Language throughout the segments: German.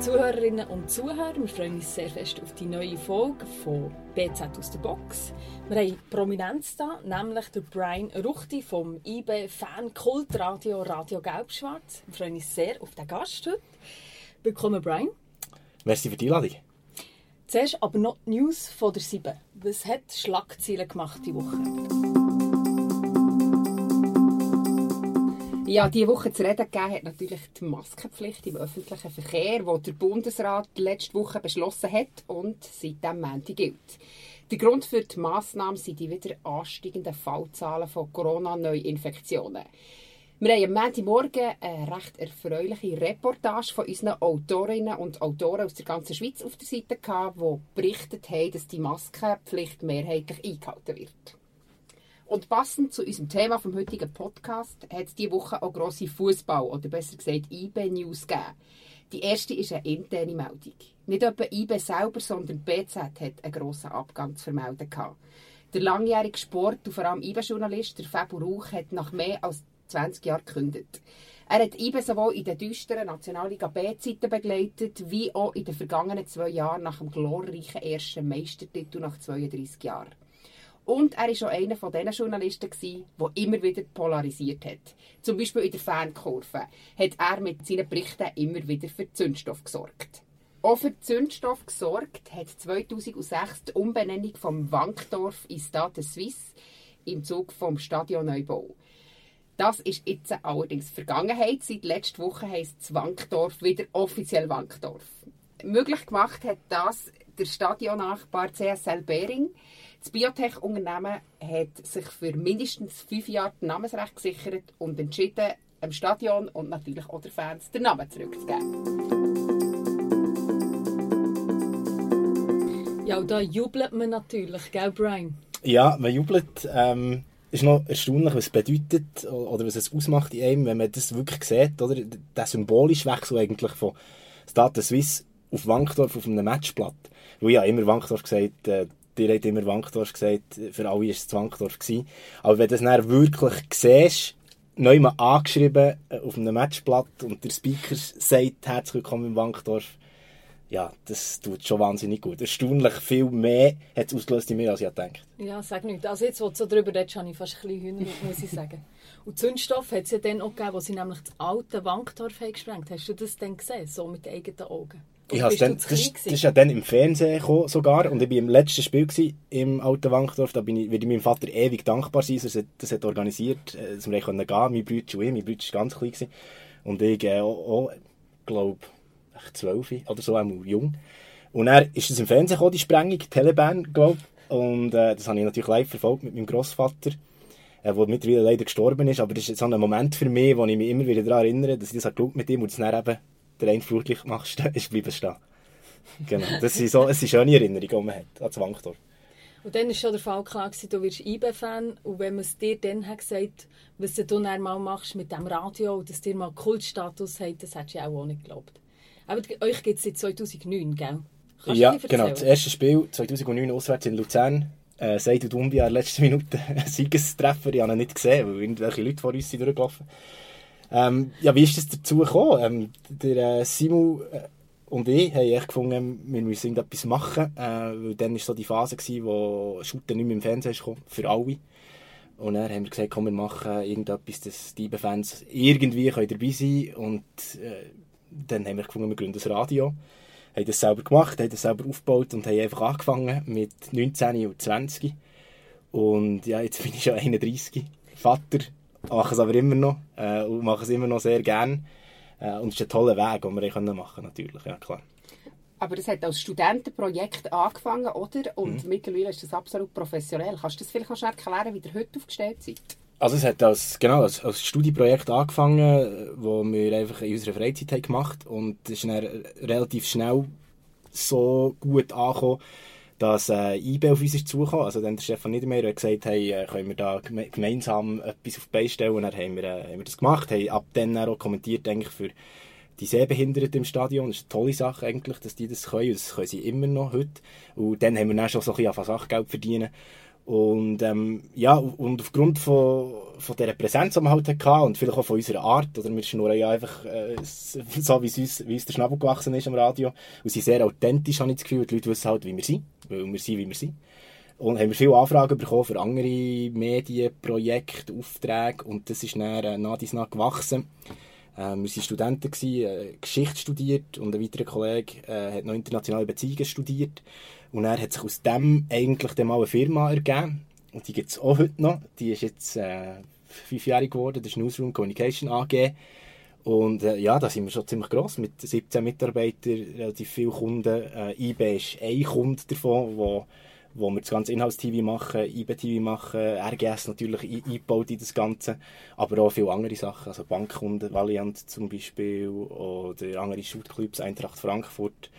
Zuhörerinnen und Zuhörer, wir freuen uns sehr fest auf die neue Folge von BZ aus der Box. Wir haben Prominenz da, nämlich der Brian Ruchti vom IB Fan Kultradio Radio Gelb-Schwarz. Wir freuen uns sehr auf den Gast heute. Willkommen, Brian. Merci für die Einladung. Zuerst aber noch die News von der 7. Was hat Schlagzeilen gemacht diese Woche? Ja, diese Woche zu reden gegeben hat natürlich die Maskenpflicht im öffentlichen Verkehr, die der Bundesrat letzte Woche beschlossen hat und seitdem Montag gilt. Der Grund für die Massnahmen sind die wieder ansteigenden Fallzahlen von Corona-Neuinfektionen. Wir haben am Montagmorgen eine recht erfreuliche Reportage von unseren Autorinnen und Autoren aus der ganzen Schweiz auf der Seite gehabt, die berichtet haben, dass die Maskenpflicht mehrheitlich eingehalten wird. Und passend zu unserem Thema vom heutigen Podcast hat es diese Woche auch grosse Fußball oder besser gesagt IB-News gegeben. Die erste ist eine interne Meldung. Nicht etwa IB selber, sondern BZ hat einen grossen Abgang zu vermelden gehabt. Der langjährige Sport- und vor allem IB-Journalist, der Fabio Rauch, hat nach mehr als 20 Jahren gekündigt. Er hat IBE sowohl in den düsteren Nationalliga B-Zeiten begleitet, wie auch in den vergangenen zwei Jahren nach dem glorreichen ersten Meistertitel nach 32 Jahren. Und er war auch einer von diesen Journalisten, der immer wieder polarisiert hat. Zum Beispiel in der Fankurve hat er mit seinen Berichten immer wieder für Zündstoff gesorgt. Auch für Zündstoff gesorgt hat 2006 die Umbenennung vom Wankdorf in Stade Suisse im Zug vom Stadionneubau. Das ist jetzt allerdings Vergangenheit. Seit letzter Woche heisst das Wankdorf wieder offiziell Wankdorf. Möglich gemacht hat das der Stadionnachbar CSL Bering. Das Biotech-Unternehmen hat sich für mindestens fünf Jahre Namensrecht gesichert und entschieden, dem Stadion und natürlich auch den Fans den Namen zurückzugeben. Ja, und da jubelt man natürlich, gell, Brian? Ja, man jubelt. Ähm, ist noch erstaunlich, was es bedeutet oder was es ausmacht in einem, wenn man das wirklich sieht, oder? Der symbolische Wechsel eigentlich von Stade Suisse auf Wankdorf auf einem Matchblatt. Weil ja immer Wankdorf gesagt, äh, dir hat immer Wankdorf gesagt, für alle war es Wankdorf. Gewesen. Aber wenn du das dann wirklich siehst, neu mal angeschrieben äh, auf einem Matchblatt und der Speaker sagt, herzlich willkommen im Wankdorf, ja, das tut schon wahnsinnig gut. Erstaunlich viel mehr hat es ausgelöst in mir, als ich gedacht Ja, sag nicht. Also jetzt, wo du so darüber redest, habe ich fast ein bisschen Hühner, muss ich sagen. Und Zündstoff hat es ja dann auch gegeben, wo sie nämlich das alte Wankdorf haben. Hast du das dann gesehen, so mit eigenen Augen? Ich dann, das, das ist ja dann im Fernsehen gekommen, sogar und ich war im letzten Spiel gewesen, im alten Wankdorf. Da bin ich, würde ich meinem Vater ewig dankbar sein, dass er das hat organisiert, äh, dass wir gehen konnten. Mein Bruder und ich, mein Bruder war ganz klein gewesen. und ich äh, auch, glaube zwölf oder so, auch jung. Und er ist es im Fernsehen gekommen, die Sprengung, Telebahn, glaube und äh, das habe ich natürlich live verfolgt mit meinem Großvater, äh, der mittlerweile leider gestorben ist, aber das ist so ein Moment für mich, wo ich mich immer wieder daran erinnere, dass ich das mit ihm und es dann eben der eine Flutlicht machst, ist bleiben stehen. Genau. Das sind so, es sind schöne Erinnerungen, die man hat an Zwangtor. Und dann war schon der Fall klar, gewesen, du wirst IB-Fan und wenn man es dir dann hat gesagt was du dann mal machst mit dem Radio und dass dir mal Kultstatus hat, das hättest du auch, auch nicht geglaubt. Aber euch gibt es seit 2009, gell? Kannst ja, genau. Das erste Spiel 2009 auswärts in Luzern. Äh, Seydou Dumbia in der letzten Minute Siegestreffer. Ich habe ihn nicht gesehen, weil irgendwelche Leute vor uns sind durchgelaufen sind. Ähm, ja, wie ist das dazu gekommen? Ähm, der äh, Simu äh, und ich haben echt gefunden, wir müssen etwas machen, äh, weil dann war so die Phase, gewesen, wo Shooter nicht mehr im Fernsehen kam, für alle. Und dann haben wir gesagt, komm, wir machen irgendetwas, dass die Fans irgendwie können dabei sein können. Und äh, dann haben wir gefunden, wir gründen das Radio. Haben das selber gemacht, haben das selber aufgebaut und haben einfach angefangen mit 19 und 20. Und ja, jetzt bin ich schon 31, Vater mache es aber immer noch äh, und mache es immer noch sehr gerne. Äh, und es ist ein toller Weg, den wir können machen natürlich, ja klar. Aber das hat als Studentenprojekt angefangen, oder? Und mhm. mittlerweile ist das absolut professionell. Kannst du das vielleicht schon erklären, wie ihr heute aufgestellt seid? Also es hat als, genau, als, als Studieprojekt angefangen, wo wir einfach in unserer Freizeit haben gemacht und es ist dann relativ schnell so gut angekommen, dass äh, IB auf uns ist. Also dann der Stefan Niedermeyer hat gesagt, hey, äh, können wir da gemeinsam etwas auf die Beine stellen und dann haben wir, äh, haben wir das gemacht, haben ab dann auch kommentiert eigentlich für die Sehbehinderten im Stadion. Das ist eine tolle Sache eigentlich, dass die das können das können sie immer noch heute. Und dann haben wir dann schon so ein bisschen Sachgeld verdienen Und, ähm, ja, und aufgrund von, von dieser Präsenz, die wir halt hatten und vielleicht auch von unserer Art, oder wir schnurren ja einfach äh, so, wie uns, wie uns der Schnabel gewachsen ist am Radio, und sind sehr authentisch, habe ich das Gefühl, die Leute wissen halt, wie wir sind, weil wir sind, wie wir sind. Und haben wir viele Anfragen bekommen für andere Medienprojekte, Aufträge, und das ist dann äh, nach dies nach gewachsen. Äh, wir waren Studenten, gewesen, äh, Geschichte studiert und ein weiterer Kollege äh, hat noch internationale Beziehungen studiert. Und er hat sich aus dem eigentlich dann mal eine Firma ergeben. Und die gibt es auch heute noch. Die ist jetzt äh, fünfjährig geworden. Das ist Newsroom Communication AG. Und äh, ja, da sind wir schon ziemlich gross mit 17 Mitarbeitern, relativ viele Kunden. Äh, eBay ist ein Kunde davon, wo, wo wir das ganze Inhalts-TV machen, eBay-TV machen, RGS natürlich eingebaut in das Ganze, aber auch viele andere Sachen, also Bankkunden, Valiant zum Beispiel, oder andere Shootclubs, Eintracht Frankfurt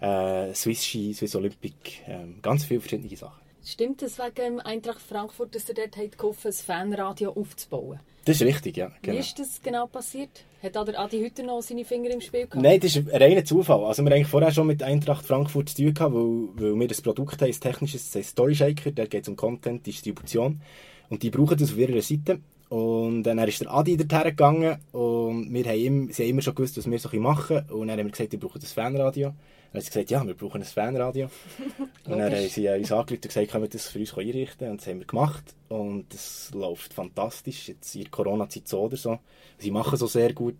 äh, Swiss Ski, Swiss Olympic, äh, ganz viele verschiedene Sachen. Stimmt es wegen Eintracht Frankfurt, dass ihr dort hat geholfen, ein Fanradio aufzubauen? Das ist richtig, ja. Genau. Wie ist das genau passiert? Hat der Adi Hütter noch seine Finger im Spiel gehabt? Nein, das ist ein reiner Zufall. Also wir haben vorher schon mit Eintracht Frankfurt zu tun gehabt, weil, weil wir das Produkt haben, das technische, das heißt Story Shaker, da geht es um Content, Distribution. Und die brauchen das auf ihrer Seite. Und dann ist der Adi dorthin gegangen und wir haben, ihm, sie haben immer schon gewusst, was wir so machen. Und dann haben wir gesagt, wir brauchen das Fanradio. Haben sie gesagt, ja, wir brauchen ein Fanradio. und dann haben sie uns angerufen und gesagt, können wir das für uns einrichten? Und das haben wir gemacht. Und es läuft fantastisch. Jetzt in der Corona-Zeit so oder so. Sie machen so sehr gut.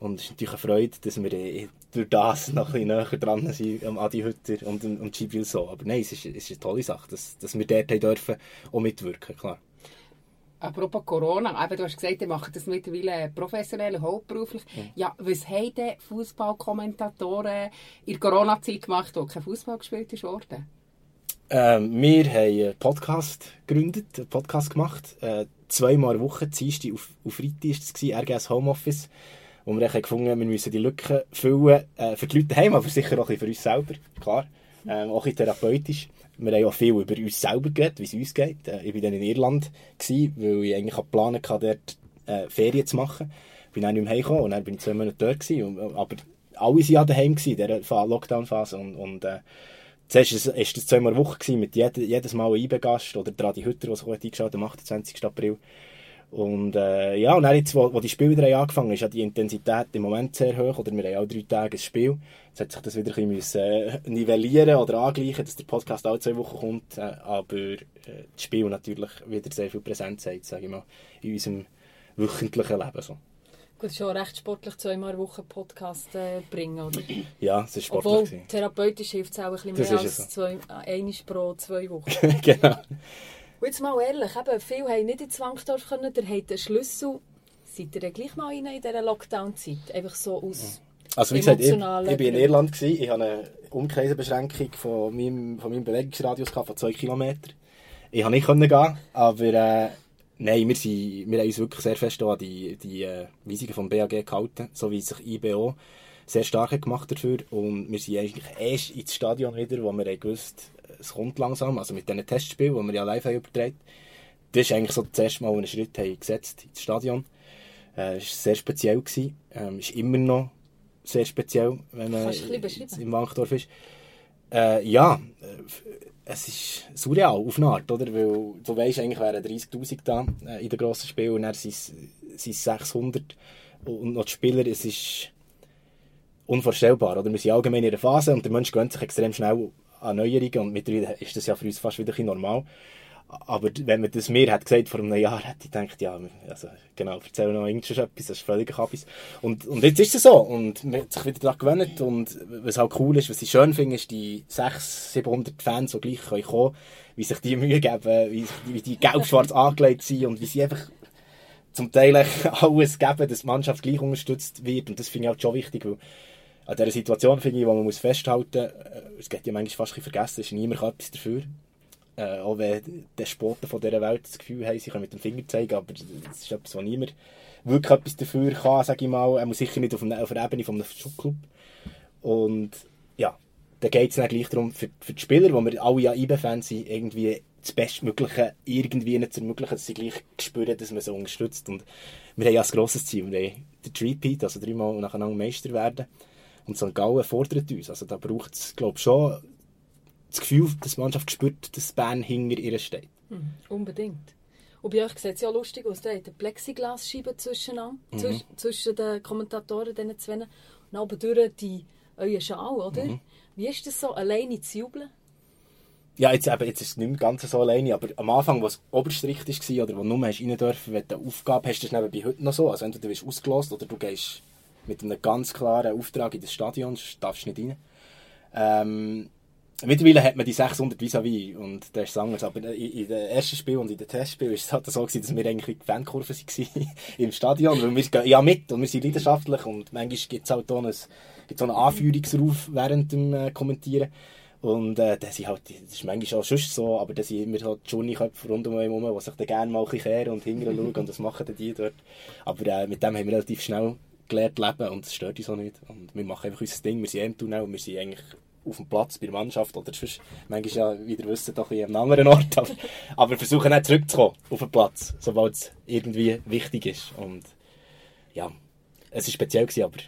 Und es ist natürlich eine Freude, dass wir äh, durch das noch ein bisschen näher dran sind am Adi Hütter und, und Gibril so. Aber nein, es ist, es ist eine tolle Sache, dass, dass wir dort dürfen auch mitwirken, klar. Apropos Corona, eben, du hast gesagt, ihr macht das mittlerweile professionell, hauptberuflich. Ja. ja, was haben denn Fußballkommentatoren in der Corona-Zeit gemacht, wo kein Fußball gespielt wurde? Ähm, wir haben einen Podcast gegründet, einen Podcast gemacht. Äh, zweimal Woche, Dienstag auf, auf Freitag war das, RGS Homeoffice. Wo wir gefunden haben, wir müssen die Lücken füllen, äh, für die Leute daheim, aber sicher auch für uns selber, klar. Ähm, auch ein therapeutisch. Wir haben auch viel über uns selber geredet, wie es uns geht. Äh, ich war dann in Irland, gewesen, weil ich eigentlich geplant hatte, dort äh, Ferien zu machen. Ich bin dann nicht mehr heimgekommen und dann bin ich zwei Monate dort. Gewesen. Und, aber alle waren ja daheim in dieser Lockdown-Phase. Und, und äh, zuerst war es, zweimal eine Woche gewesen, mit jed, jedes Mal einem IB-Gast oder der Adi Hütter, der sich heute eingeschaut am 28. April. Und äh, ja, und dann jetzt, wo, wo die Spiele wieder angefangen ist, ja die Intensität im Moment sehr hoch. Oder wir haben auch drei Tage ein Spiel. Jetzt hat sich das wieder ein bisschen äh, nivellieren oder angleichen, dass der Podcast alle zwei Wochen kommt. Äh, aber äh, das Spiel natürlich wieder sehr viel Präsenz hat, sage ich mal, in unserem wöchentlichen Leben. So. Gut, schon recht sportlich zweimal in der Woche Podcast äh, bringen, oder? Ja, es ist sportlich. Obwohl, therapeutisch hilft es auch ein bisschen mehr als so. zwei, äh, pro zwei Wochen. genau. Und jetzt mal ehrlich, eben, viele haben nicht in Zwangsdorf können, der hat einen Schlüssel. Seid ihr gleich mal rein in dieser Lockdown-Zeit? Einfach so aus Also wie gesagt, ich, ich war in Irland, gewesen. ich hatte eine Umkreisebeschränkung von meinem, von meinem Bewegungsradius von 2 km. Ich konnte nicht gehen, aber äh, nein, wir, sind, wir haben uns wirklich sehr fest an die, die äh, Weisungen vom BAG gehalten, so wie sich IBO sehr stark gemacht dafür. Und wir sind eigentlich erst ins Stadion wieder, wo wir gewusst es kommt langsam, also mit diesen Testspielen, die wir ja live haben übertragen. Das war eigentlich so das erste Mal, wo wir einen Schritt haben gesetzt ins Stadion. Äh, es war sehr speziell. Gewesen. Ähm, ist immer noch sehr speziell, wenn man im Wankdorf ist. Äh, ja, äh, es ist surreal auf eine Art, oder? Weil du weißt, eigentlich wären 30'000 da äh, in den grossen Spielen und dann sind es 600 und noch die Spieler, es ist unvorstellbar, oder? Wir sind allgemein in einer Phase und der Mensch gewöhnt sich extrem schnell an Neuerungen und mittlerweile ist das ja für uns fast wieder normal. Aber wenn man das mir hat gesagt vor einem Jahr, hätte ich gedacht, ja, also, genau, erzähl noch irgendwas das ist völlig Kabis. Und, und jetzt ist es so. Und man hat sich wieder daran gewöhnt. Und was halt cool ist, was ich schön finde, ist die 600, 700 Fans, die gleich kommen können, wie sich die Mühe geben, wie, wie die gelb-schwarz angelegt sind und wie sie einfach zum Teil alles geben, dass die Mannschaft gleich unterstützt wird. Und das finde ich halt schon wichtig, weil an dieser Situation finde ich, wo man muss festhalten muss, äh, es geht ja manchmal fast ein vergessen, ist niemand etwas dafür. Äh, auch wenn die Spoten von dieser Welt das Gefühl haben, sie können mit dem Finger zeigen, aber das ist etwas, wo niemand wirklich etwas dafür kann, sage ich mal. Er muss sicher nicht auf, eine, auf der Ebene eines Schulclub. Und ja, da geht es dann gleich darum, für, für die Spieler, wo wir alle ja IB-Fans sind, irgendwie das Bestmögliche irgendwie nicht zu ermöglichen, dass sie gleich spüren, dass man sie unterstützt. Und wir haben ja ein grosses Ziel. Wir wollen den Repeat, also dreimal nacheinander Meister werden. Und St. Gallen fordert uns. Also da braucht es, glaube ich, schon das Gefühl, dass die Mannschaft spürt, dass Bern hinter ihr steht. Mhm, unbedingt. Und bei euch sieht es ja lustig aus, da hat eine Plexiglasscheibe zwischen, mhm. zwischen den Kommentatoren, diesen zwei, und oben durch die, euer Schal, oder? Mhm. Wie ist das so, alleine zu jubeln? Ja, jetzt, eben, jetzt ist es nicht mehr ganz so alleine, aber am Anfang, wo es Oberstricht war, oder wo du nur hast rein dürfen, wenn du eine Aufgabe hast, das ist bei heute noch so. Also entweder du wirst ausgelost oder du gehst mit einem ganz klaren Auftrag in das Stadion, darfst nicht rein. Ähm, mittlerweile hat man die 600 vis-à-vis und das ist anders, aber in, in dem ersten Spiel und in den Testspielen war es halt so, gewesen, dass wir eigentlich die Fankurve waren im Stadion, weil wir gehen ja mit und wir sind leidenschaftlich und manchmal gibt es halt auch einen, gibt's auch einen Anführungsruf während dem äh, Kommentieren. Und äh, das, sind halt, das ist manchmal auch schon so, aber da sind immer halt Johnny-Köpfe rund um herum, die sich dann gerne mal ein bisschen kehren und hinterher schauen und das machen dann die dort. Aber äh, mit dem haben wir relativ schnell gelernt leben und das stört uns auch nicht. Und wir machen einfach unser Ding, wir sind im Tunnel und wir sind eigentlich auf dem Platz bei der Mannschaft oder sonst, manchmal ja, wie ihr wisst, doch an einem anderen Ort. Aber, aber versuchen nicht zurückzukommen auf den Platz, sobald es irgendwie wichtig ist. Und ja, es war speziell, gewesen, aber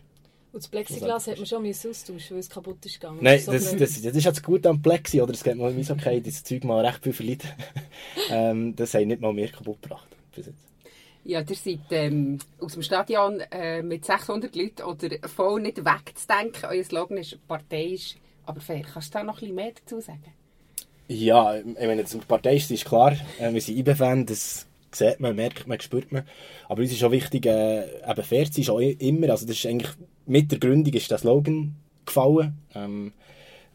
und das Plexiglas hat man schon austauschen, weil es kaputt ist gegangen. Nein, das, das, das, das ist jetzt gut am Plexi, oder es geht mal so okay, das Zeug mal recht viel verliert. ähm, das haben nicht mal mehr kaputt gebracht bis jetzt. Ja, ihr seid ähm, aus dem Stadion äh, mit 600 Leuten oder voll nicht wegzudenken. Euer Slogan ist «Partei ist aber fair». Kannst du da noch ein bisschen mehr dazu sagen? Ja, ich meine, die Partei ist, klar. Äh, wir sind IB-Fan, das sieht man, merkt man, spürt man. Aber uns ist auch wichtig, äh, eben fair zu sein, auch immer. Also das ist eigentlich mit der Gründung ist der Slogan gefallen. Ähm,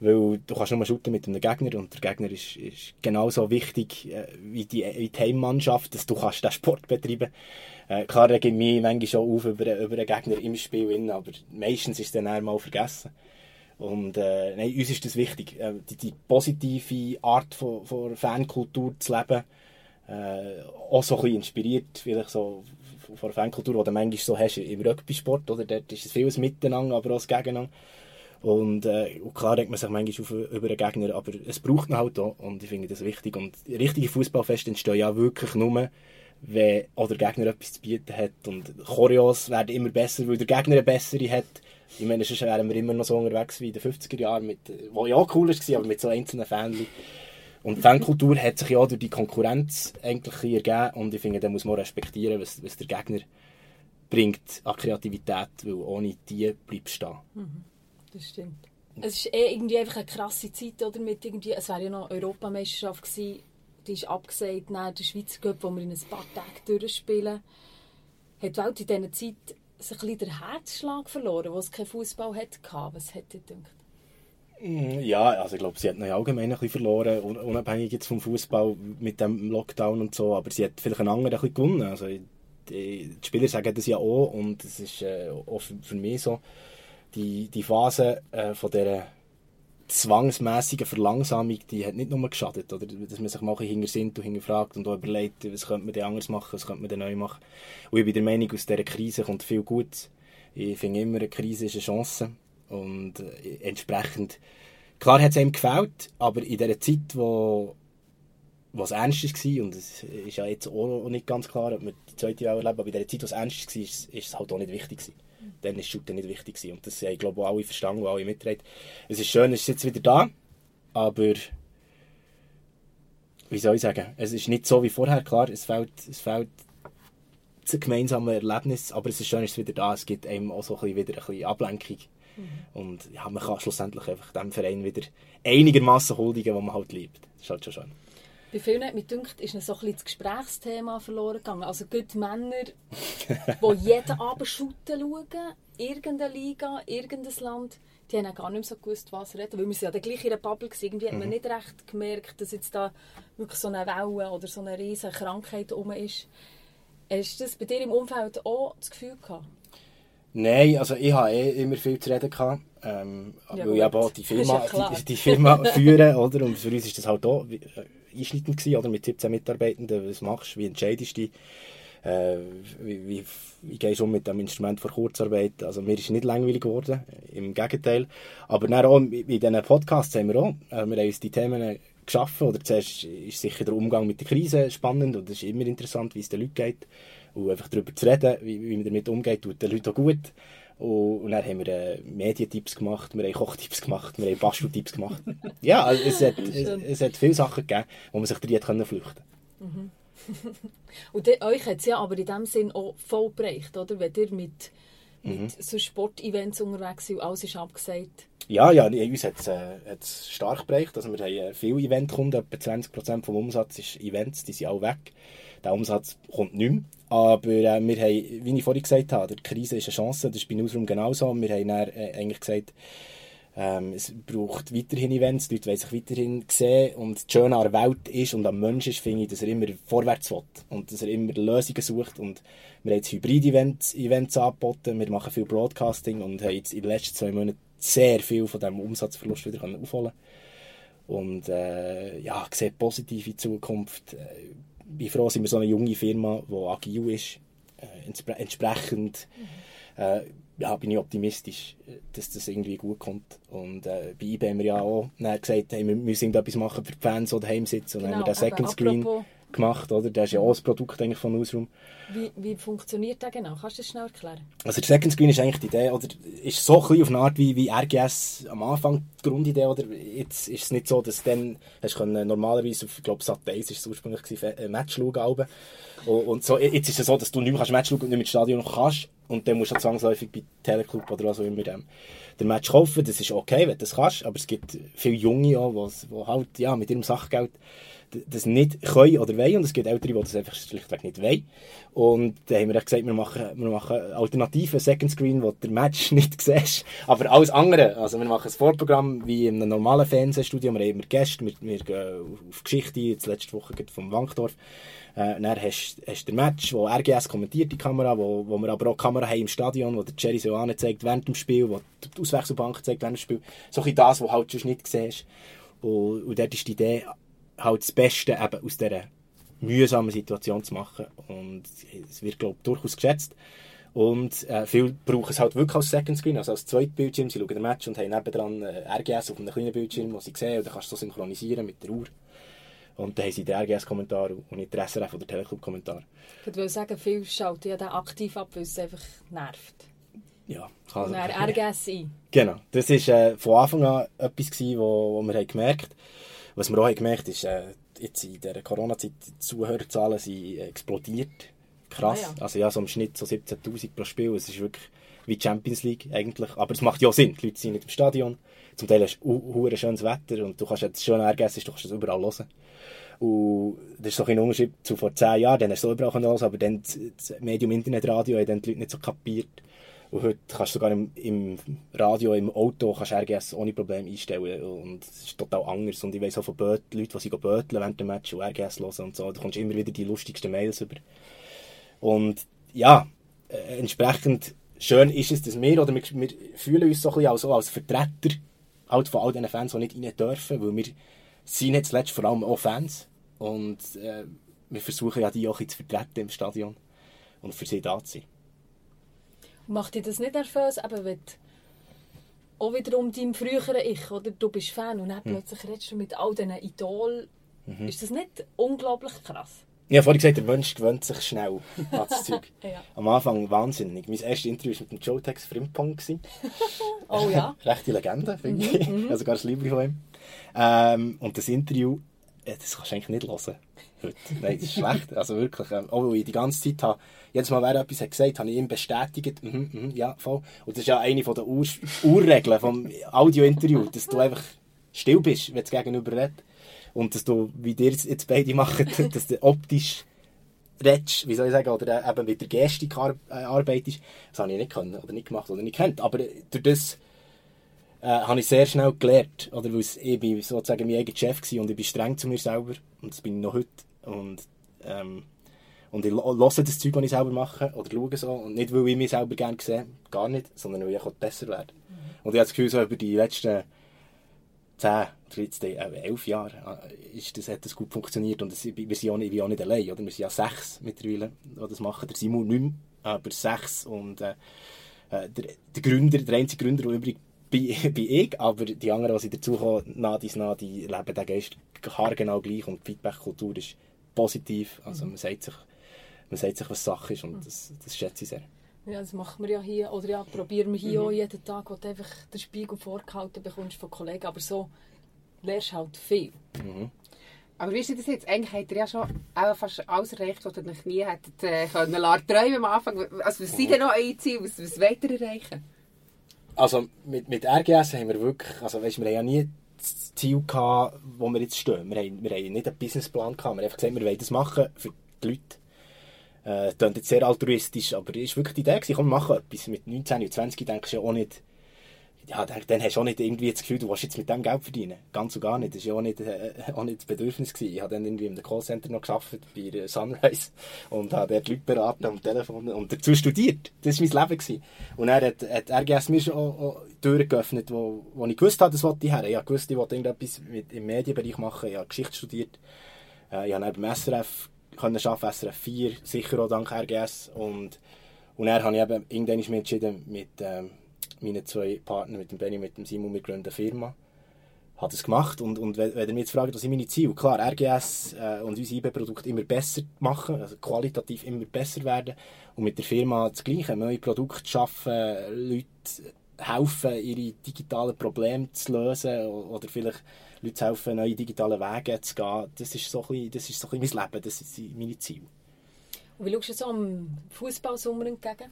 weil du kannst nur shooten mit einem Gegner und der Gegner ist, ist genauso wichtig äh, wie, die, wie die Heimmannschaft, dass du kannst den Sport betreiben äh, Klar rege ich mich manchmal schon auf über, über einen Gegner im Spiel, aber meistens ist es dann einmal vergessen. Und äh, nein, uns ist das wichtig, äh, die, die, positive Art von, von Fankultur zu leben, äh, auch so ein bisschen inspiriert, vielleicht so von der Fankultur, die du manchmal so hast im Rugby-Sport? Dort ist es vieles Miteinander, aber auch das Gegeneinander. Und, äh, klar denkt man sich manchmal auf, über einen Gegner, aber es braucht ihn halt auch und ich finde das wichtig. Und richtige Fußballfeste entstehen ja wirklich nur, wenn der Gegner etwas zu bieten hat. Und Choreos werden immer besser, weil der Gegner eine bessere hat. Ich meine, sonst wären wir immer noch so unterwegs wie in den 50er Jahren, mit, wo ja cool war, aber mit so einzelnen Fans. Und die Fankultur hat sich ja durch die Konkurrenz eigentlich ergeben und ich finde, da muss man respektieren, was, was der Gegner bringt an Kreativität, weil ohne die bleibt stehen. Mhm, das stimmt. Es ist eh irgendwie einfach eine krasse Zeit, oder? Mit irgendwie, es wäre ja noch Europameisterschaft gewesen, die ist abgesagt nach der Schweizer Cup, wo wir in ein paar Tagen durchspielen. Hat die Welt in dieser Zeit ein bisschen den Herzschlag verloren, wo es keinen Fußball hatte? Was hätte ihr gedacht? Mm, ja, also ich glaube, sie hat noch allgemein ein bisschen verloren, unabhängig jetzt vom Fußball mit dem Lockdown und so, aber sie hat vielleicht einen anderen ein bisschen gewonnen. Also die, die Spieler sagen das ja auch und es ist äh, auch für, für, mich so, die, die Phase äh, von dieser zwangsmäßigen Verlangsamung, die hat nicht nur geschadet, oder? dass man sich mal hinter sind und hinterfragt und auch überlegt, was könnte man denn anders machen, was könnte man denn neu machen. Und ich bin der Meinung, aus dieser Krise kommt viel gut. Ich finde immer, eine Krise ist eine Chance und äh, entsprechend, klar hat es ihm gefällt, aber in dieser Zeit, wo was ernst war, und es ist ja jetzt auch nicht ganz klar, ob wir die zweite Welle erleben, aber in der Zeit, was ernst war, ist es halt auch nicht wichtig gewesen. Dann ist Shooten nicht wichtig gewesen. Und das haben, glaube ich, alle verstanden, alle mittreten. Es ist schön, es ist jetzt wieder da, aber wie soll ich sagen, es ist nicht so wie vorher, klar, es fehlt, es fehlt das gemeinsame Erlebnis, aber es ist schön, es ist wieder da, es gibt einem auch so ein bisschen wieder ein bisschen Ablenkung Mhm. Und ja, man kann schlussendlich einfach dem Verein wieder einigermaßen huldigen, den man halt liebt. Das ist halt schon schön. Bei vielen mich gedacht, ist so ein bisschen das Gesprächsthema verloren gegangen. Also gut Männer, die jeden Abend shooten schauen, irgendeine Liga, irgendein Land, die haben gar nicht mehr so gewusst, was reden. Weil wir sind ja dann gleich in einer Bubble gewesen. Irgendwie mhm. hat man mhm. nicht recht gemerkt, dass jetzt da wirklich so eine Welle oder so eine riesige Krankheit herum ist. Hast du das bei dir im Umfeld auch das Gefühl gehabt? Nein, also ich hatte eh immer viel zu reden. Gehabt, ähm, ja, weil ich eben auch die Firma, ja die, die, Firma führen, oder? Und für uns war das halt auch äh, einschneidend gewesen, oder? Mit 17 Mitarbeitenden, was machst du, wie entscheidest du dich? Äh, wie, wie, wie gehst du um mit dem Instrument für Kurzarbeit? Also mir ist nicht langweilig geworden, im Gegenteil. Aber dann auch in diesen Podcasts haben wir auch, äh, wir haben uns die Themen geschaffen, oder zuerst ist sicher der Umgang mit der Krise spannend und es ist immer interessant, wie es den Leuten geht und einfach darüber zu reden, wie, wie man damit umgeht, tut den Leuten auch gut. Und, und dann haben wir äh, Medientipps gemacht, wir haben Kochtipps gemacht, wir haben Basteltipps gemacht. ja, also es, hat, es, es, hat viele Sachen gegeben, wo man sich drin flüchten konnte. Mhm. und de, euch hat es ja aber in dem Sinn auch voll bereicht, oder? Wenn ihr mit, mit mhm. so Sportevents unterwegs seid, alles ist abgesagt. Ja, ja, uns hat es äh, stark bereicht. Also wir haben äh, viele Eventkunden, etwa 20% vom Umsatz ist Events, die sind auch weg. Der Umsatz kommt nicht mehr. Aber äh, wir haben, wie ich vorhin gesagt habe, die Krise ist eine Chance, das ist bei Newsroom genauso. Wir haben dann, äh, eigentlich gesagt, ähm, es braucht weiterhin Events, die Leute wollen sich weiterhin sehen und das Schöne an der Welt ist und am Menschen ist, finde ich, dass er immer vorwärts will und dass er immer Lösungen sucht und wir haben jetzt Hybrid-Events Events angeboten, wir machen viel Broadcasting und haben jetzt in den letzten zwei Monaten sehr viel von diesem Umsatzverlust wieder aufholen und äh, ja, ich sehe positive Zukunft. Äh, bin froh, sind wir so eine junge Firma, die agil ist, äh, entspre entsprechend mhm. äh, ja, bin ich optimistisch, dass das irgendwie gut kommt. Und äh, bei eBay haben wir ja auch gesagt, hey, wir müssen etwas machen für die Fans, die daheim sitzen. Und genau, haben wir den Second Screen gemacht, oder? Der ist ja auch ein Produkt eigentlich von Newsroom. Wie, wie funktioniert der genau? Kannst du das schnell erklären? Also der Second Screen ist eigentlich die Idee, oder ist so ein auf eine Art wie, wie RGS am Anfang die Grundidee, oder? Jetzt ist es nicht so, dass dann hast können normalerweise auf, ich glaube, Sat 1 ist es ursprünglich gewesen, äh, Match schauen und, und so, jetzt ist es so, dass du nicht mehr Match schauen und nicht mit Stadion noch kannst und dann musst du zwangsläufig bei Teleclub oder was auch immer dem, den Match kaufen, das ist okay, wenn du das kannst, aber es gibt viele Junge die halt, ja, mit ihrem Sachgeld das nicht können oder wollen. Und es gibt Ältere, die das einfach schlichtweg nicht wollen. Und dann haben wir gesagt, wir machen, wir machen Alternativen, Second Screen, wo der Match nicht siehst. Aber alles andere. Also wir machen ein Vorprogramm wie in einem normalen Fernsehstudio. Wir haben immer Gäste, wir, wir gehen auf Geschichte, jetzt letzte Woche vom Wankdorf. Äh, dann hast du den Match, wo RGS kommentiert, die Kamera, wo, wo wir aber auch Kamera haben im Stadion, wo der Jerry Soane zeigt während dem Spiel, wo die Auswechselbank zeigt während dem Spiel. So ein das, was du halt schon nicht siehst. Und, und dort ist die Idee, halt das Beste eben aus dieser mühsamen Situation zu machen. Und es wird, glaube ich, durchaus geschätzt. Und äh, viele brauchen es halt wirklich als Second Screen, also als Zweitbildschirm. Sie schauen den Match und haben nebendran äh, RGS auf einem kleinen Bildschirm, den sie sehen. Und dann kannst du so synchronisieren mit der Uhr. Und dann haben sie den RGS-Kommentar und nicht den SRF oder Teleclub-Kommentar. Ich würde sagen, viele schalten ja den aktiv ab, weil es einfach nervt. Ja, kann Und dann RGS ein. Genau. Das war äh, von Anfang an etwas, gewesen, wo, wo wir haben gemerkt haben was wir auch gemerkt haben, ist, äh, jetzt in der Corona-Zeit, die Zuhörerzahlen sind explodiert. Krass. Ah, ja. Also ja, so im Schnitt so 17'000 pro Spiel. Es ist wirklich wie die Champions League eigentlich. Aber es macht ja auch Sinn. Die Leute sind nicht im Stadion. Zum Teil hast du ein schönes Wetter und du kannst jetzt schön ergessen, du kannst das überall hören. Und das ist so ein Unterschied zu vor zehn Jahren. Dann hast du überall hören aber dann das Medium Internetradio dann die Leute nicht so kapiert. Und heute kannst du sogar im, im Radio, im Auto, kannst RGS ohne Probleme einstellen. Und es ist total anders. Und ich weiss auch von Böt Leuten, die böteln während dem Match und RGS hören und so. Du kommst immer wieder die lustigsten Mails über. Und ja, äh, entsprechend schön ist es, dass wir, oder wir, wir fühlen uns so ein bisschen als, als Vertreter halt von all diesen Fans, die nicht rein dürfen, weil wir sind jetzt zuletzt vor allem auch Fans. Und äh, wir versuchen ja die auch zu vertreten im Stadion und für sie da zu sein. Macht dich das nicht nervös, eben wenn auch wieder um dein früheren Ich, oder? Du bist Fan und dann hm. plötzlich redest du mit all diesen Idolen. Mhm. Ist das nicht unglaublich krass? Ja, vorhin gesagt, der Mensch gewöhnt sich schnell an das Zeug. ja. Am Anfang wahnsinnig. Mein erstes Interview war mit dem Joe Tex Frimpong. oh ja? Rechte Legende, finde ich. Mhm. Also gar das Liebe von ihm. Ähm, und das Interview, das kannst du eigentlich nicht hören. Heute. Nein, das ist schlecht. Also wirklich, ähm, weil ich die ganze Zeit habe, jedes Mal, wer etwas hat gesagt, habe ich ihm bestätigt, mhm, mhm, ja, voll. Und das ist ja eine der Ur Urregeln vom Audio-Interview, dass du einfach still bist, wenn du gegenüber redest. Und dass du, wie dir jetzt beide machen, dass du optisch redest, wie soll ich sagen, oder eben mit der Gestik äh, arbeitest. Das habe ich nicht können, oder nicht gemacht, oder nicht kennt. Aber durch das äh, habe ich sehr schnell gelernt, oder weil ich bin sozusagen mein eigener Chef war und ich bin streng zu mir selber. Und das bin ich noch heute. Und, ähm, und ich höre das Zeug, das ich selber mache, oder schaue so. Und nicht, weil ich mich selber gerne sehe, gar nicht, sondern weil ich besser werde. Mhm. Und ich habe das Gefühl, so über die letzten 10, 13, äh, 11 Jahre äh, ist das, hat das gut funktioniert. Und das, wir sind auch nicht, wir auch nicht allein, oder? Wir sind ja sechs mittlerweile, die das machen. Der Simon nicht mehr, aber sechs. Und äh, äh, der, der Gründer, der einzige Gründer, der übrig bin, bin ich, aber die anderen, die dazukommen, nah, die leben den Geist haargenau gleich und die Feedback-Kultur ist positiv. Also mhm. man sagt sich, man sagt sich, was Sache ist und das, das schätze ich sehr. Ja, das machen wir ja hier. Oder ja, probieren wir hier mhm. auch jeden Tag, wo du einfach den Spiegel vorgehalten bekommst von Kollegen. Aber so lernst du halt viel. Mhm. Aber wie ist das jetzt? Eigentlich habt ihr ja schon auch fast alles erreicht, was ihr noch nie hättet äh, können träumen am Anfang. Also was sind denn noch eure Ziele? Was, was wollt ihr erreichen? Also mit, mit RGS haben wir wirklich, also weißt, wir haben ja nie das Ziel gehabt, wo wir jetzt stehen. Wir haben, wir haben nicht einen Businessplan gehabt. Wir haben einfach gesagt, wir wollen das machen für die Leute. Äh, das jetzt sehr altruistisch, aber es war wirklich die Idee, gewesen, komm, mach etwas. Mit 19 und 20 denkst du ja auch nicht, ja, dann, hast du auch nicht irgendwie das Gefühl, du willst jetzt mit dem Geld verdienen. Ganz und gar nicht. Das war ja auch nicht, äh, auch nicht das Bedürfnis. Gewesen. Ich habe dann irgendwie im Callcenter noch gearbeitet, bei Sunrise, und habe dort Leute beraten am Telefon und dazu studiert. Das war mein Leben. Gewesen. Und er hat, hat RGS mir schon auch, auch Türen geöffnet, wo, wo ich gewusst habe, das wollte ich her. Ich gewusst, ich wollte irgendetwas mit, im Medienbereich machen. Ich habe Geschichte studiert. Äh, ich habe dann beim SRF können arbeiten, SRF 4, sicher auch dank RGS. Und, und dann habe ich eben irgendwann entschieden, mit... Ähm, meinen zwei Partnern, mit dem Benny mit dem Simon, wir gründen eine Firma. Hat es gemacht und, und wenn ihr mich jetzt fragt, was sind meine Ziele? Klar, RGS äh, und unsere IB-Produkte immer besser machen, also qualitativ immer besser werden und mit der Firma das Gleiche, neue Produkte schaffen, Leute helfen, ihre digitalen Probleme zu lösen oder vielleicht Leute helfen, neue digitale Wege zu gehen. Das ist so ein bisschen, das ist so ein bisschen mein Leben, das sind meine Ziele. Und wie schaust du so am Fußballsommer entgegen?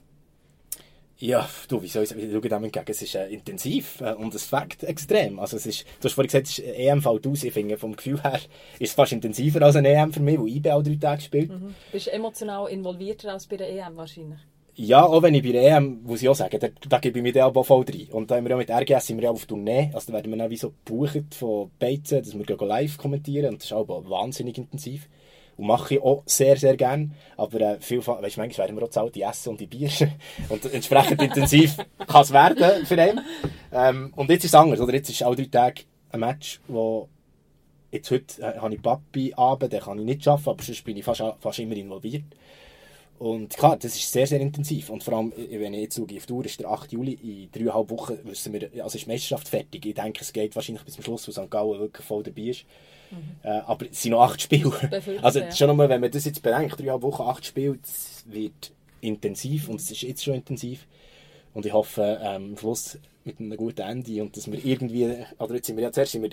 Ja, du, wie soll ich schaue dem entgegen? Es ist äh, intensiv äh, und es fängt extrem. Also es ist, du hast vorhin gesagt, es ist EM fällt aus. Ich finde, vom Gefühl her ist es fast intensiver als eine EM für mich, wo ich auch drei Tage spielt. Mhm. Bist du emotional involvierter als bei der EM wahrscheinlich? Ja, auch wenn ich bei der EM, muss ich auch sagen, da, da gebe ich mich dann auch voll rein. Und da haben wir ja mit RGS sind wir ja auf Tournee, also da werden wir dann wie so gebucht von Beizen, dass wir live kommentieren und das ist auch wahnsinnig intensiv. Und mache ich auch sehr, sehr gerne. Aber äh, viel, weißt, manchmal werden wir auch zahlt, die Essen und die Bier. und entsprechend intensiv kann es werden für einen. Ähm, und jetzt ist es anders. Oder? Jetzt ist alle drei Tage ein Match, wo jetzt heute äh, habe ich Papi Abend, den kann ich nicht arbeiten, aber sonst bin ich fast, fast immer involviert. Und klar, das ist sehr, sehr intensiv. Und vor allem, äh, wenn ich jetzt schaue, auf die Uhr ist der 8. Juli, in dreieinhalb Wochen wissen wir, also ist die Meisterschaft fertig. Ich denke, es geht wahrscheinlich bis zum Schluss, wo St. Gallen wirklich voll dabei ist. Mhm. Äh, aber es sind noch acht Spiele. also schon nochmal, wenn man das jetzt bedenkt, dreieinhalb Wochen, acht Spiele, das wird intensiv und es ist jetzt schon intensiv. Und ich hoffe, ähm, am Schluss mit einem guten Ende und dass wir irgendwie, oder jetzt sind wir ja zuerst, sind wir,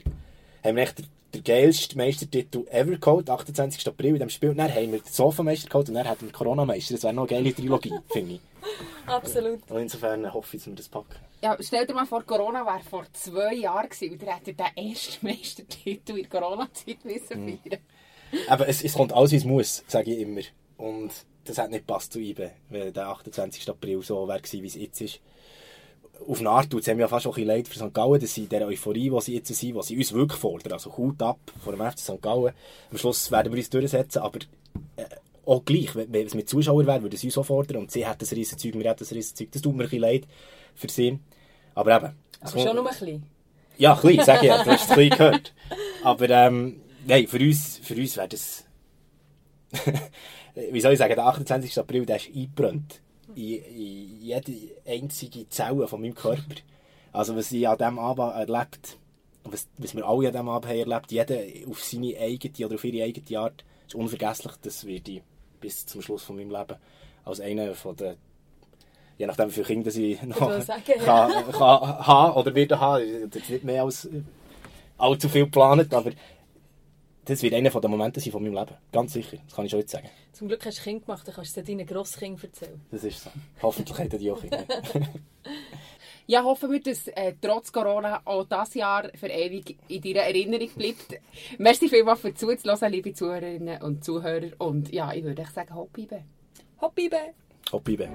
haben wir echt der geilste Meistertitel ever geholt, 28. April in dem Spiel. Und dann haben wir den Sofameister geholt und dann hatten wir den Corona-Meister. Das wäre noch eine geile Trilogie, finde ich. Absolut. Und insofern hoffe ich, dass wir das packen. Ja, stell dir mal vor, Corona wäre vor zwei Jahren gewesen und ihr hättet den ersten Meistertitel in der Corona-Zeit müssen mhm. feiern Aber es, es kommt alles, wie es muss, sage ich immer. Und das hat nicht gepasst zu IBE, wenn der 28. April so wäre, wie es jetzt ist auf eine Art tut es ja fast auch ein bisschen leid für St. Gallen, dass sie der Euphorie, die sie jetzt sind, die sie uns wirklich fordern, also Hut ab vor dem FC St. Gallen, am Schluss werden wir uns durchsetzen, aber äh, auch gleich, wenn, wenn es mit Zuschauern wäre, würde sie uns auch fordern und sie hat das riesen Zeug, wir hätten das riesen Zeug, das tut mir ein bisschen leid für sie, aber eben. Aber schon nur ein bisschen. Ja, ein bisschen, sage ich ja, du hast es ein bisschen gehört. Aber ähm, nein, für uns, für uns wäre das, wie soll ich sagen, der 28. April, der ist eingebrannt in, in jede einzige Zelle von meinem Körper. Also was ich an diesem Abend erlebt was, was wir alle an diesem Abend haben erlebt, jeder auf seine eigene oder auf ihre eigene Art, ist unvergesslich. Das werde ich bis zum Schluss von meinem Leben als einer von den je nachdem wie viele Kinder ich noch sagen, kann, ja. kann, haben oder werde haben, das ist nicht mehr als allzu viel geplant, aber das wird einer der Momente sein von meinem Leben. Ganz sicher. Das kann ich schon jetzt sagen. Zum Glück hast du Kind gemacht, dann kannst du es deinen Grosskindern erzählen. Das ist so. Hoffentlich haben die auch Kinder. ja, hoffen wir, dass äh, trotz Corona auch dieses Jahr für ewig in deiner Erinnerung bleibt. Merci vielmals für zuzuhören, liebe Zuhörerinnen und Zuhörer. Und ja, ich würde sagen, Hoppibe. Hoppibe. Hoppibe.